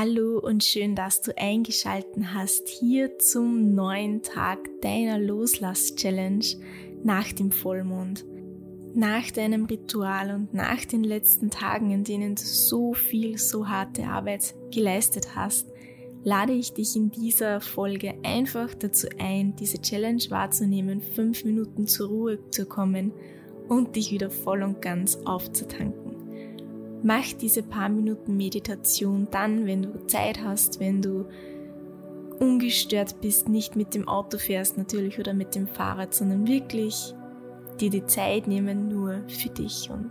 Hallo und schön, dass du eingeschalten hast hier zum neuen Tag deiner Loslass-Challenge nach dem Vollmond. Nach deinem Ritual und nach den letzten Tagen, in denen du so viel, so harte Arbeit geleistet hast, lade ich dich in dieser Folge einfach dazu ein, diese Challenge wahrzunehmen, fünf Minuten zur Ruhe zu kommen und dich wieder voll und ganz aufzutanken. Mach diese paar Minuten Meditation dann, wenn du Zeit hast, wenn du ungestört bist, nicht mit dem Auto fährst natürlich oder mit dem Fahrrad, sondern wirklich dir die Zeit nehmen nur für dich und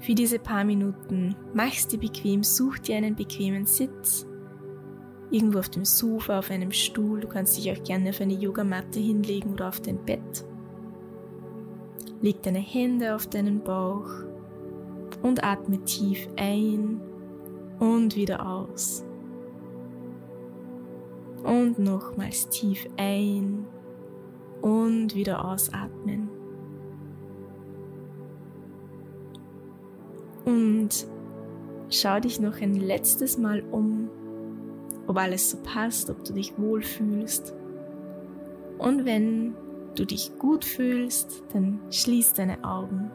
für diese paar Minuten. Mach's dir bequem, such dir einen bequemen Sitz. Irgendwo auf dem Sofa, auf einem Stuhl. Du kannst dich auch gerne auf eine Yogamatte hinlegen oder auf dein Bett. Leg deine Hände auf deinen Bauch und atme tief ein und wieder aus. Und nochmals tief ein und wieder ausatmen. Und schau dich noch ein letztes Mal um, ob alles so passt, ob du dich wohlfühlst. Und wenn du dich gut fühlst, dann schließ deine Augen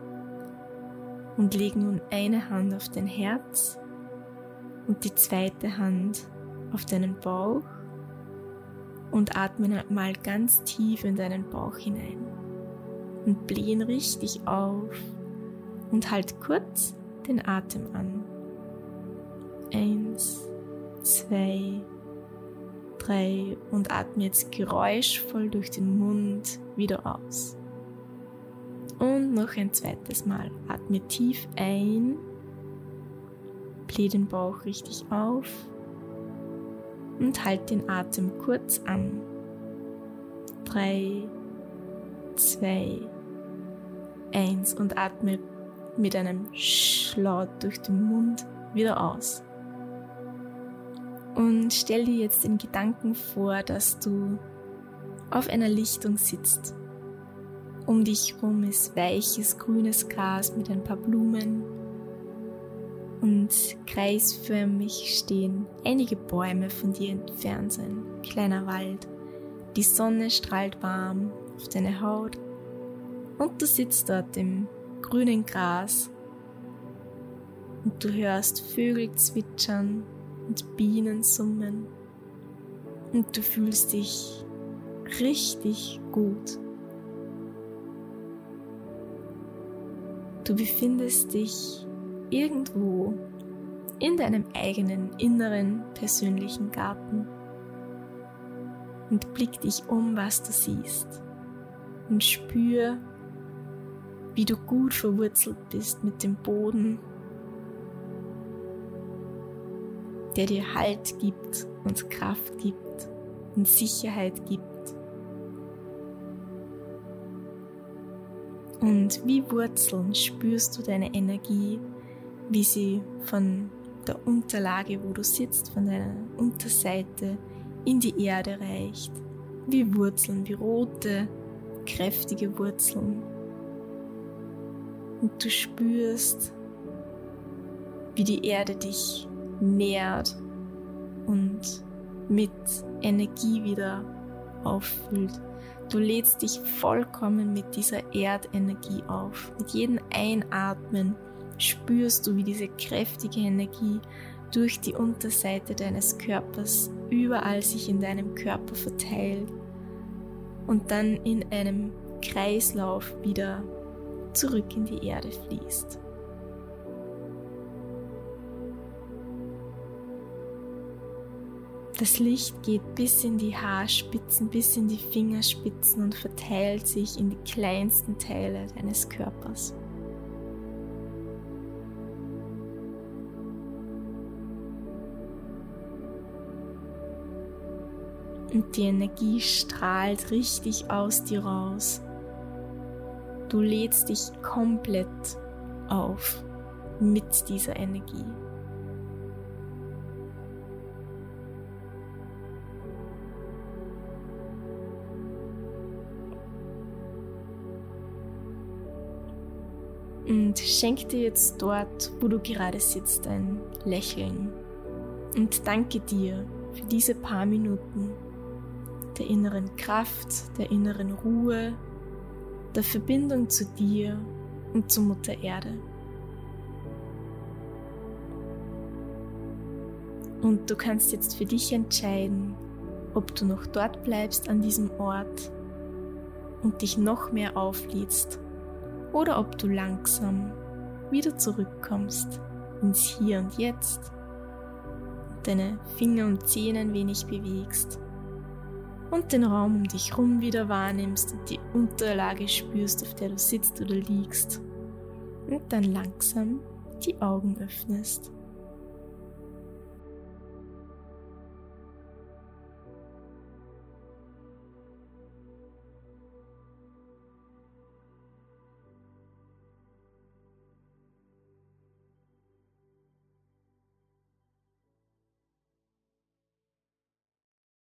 und leg nun eine Hand auf dein Herz und die zweite Hand auf deinen Bauch und atme mal ganz tief in deinen Bauch hinein und blähen richtig auf und halt kurz den Atem an. Eins, zwei, drei und atme jetzt geräuschvoll durch den Mund wieder aus. Noch ein zweites Mal. Atme tief ein. Bläh den Bauch richtig auf. Und halt den Atem kurz an. Drei, zwei, eins und atme mit einem Schlaut durch den Mund wieder aus. Und stell dir jetzt in Gedanken vor, dass du auf einer Lichtung sitzt um dich herum ist weiches grünes Gras mit ein paar Blumen und kreisförmig stehen einige Bäume von dir entfernt, so ein kleiner Wald. Die Sonne strahlt warm auf deine Haut und du sitzt dort im grünen Gras und du hörst Vögel zwitschern und Bienen summen und du fühlst dich richtig gut. Du befindest dich irgendwo in deinem eigenen inneren persönlichen Garten und blick dich um, was du siehst und spür, wie du gut verwurzelt bist mit dem Boden, der dir Halt gibt und Kraft gibt und Sicherheit gibt. Und wie Wurzeln spürst du deine Energie, wie sie von der Unterlage, wo du sitzt, von deiner Unterseite in die Erde reicht. Wie Wurzeln, wie rote, kräftige Wurzeln. Und du spürst, wie die Erde dich nährt und mit Energie wieder auffüllt. Du lädst dich vollkommen mit dieser Erdenergie auf. Mit jedem Einatmen spürst du, wie diese kräftige Energie durch die Unterseite deines Körpers überall sich in deinem Körper verteilt und dann in einem Kreislauf wieder zurück in die Erde fließt. Das Licht geht bis in die Haarspitzen, bis in die Fingerspitzen und verteilt sich in die kleinsten Teile deines Körpers. Und die Energie strahlt richtig aus dir raus. Du lädst dich komplett auf mit dieser Energie. Und schenk dir jetzt dort, wo du gerade sitzt, ein Lächeln. Und danke dir für diese paar Minuten der inneren Kraft, der inneren Ruhe, der Verbindung zu dir und zu Mutter Erde. Und du kannst jetzt für dich entscheiden, ob du noch dort bleibst an diesem Ort und dich noch mehr auflädst oder ob du langsam wieder zurückkommst ins Hier und Jetzt, deine Finger und Zähne ein wenig bewegst und den Raum um dich herum wieder wahrnimmst und die Unterlage spürst, auf der du sitzt oder liegst und dann langsam die Augen öffnest.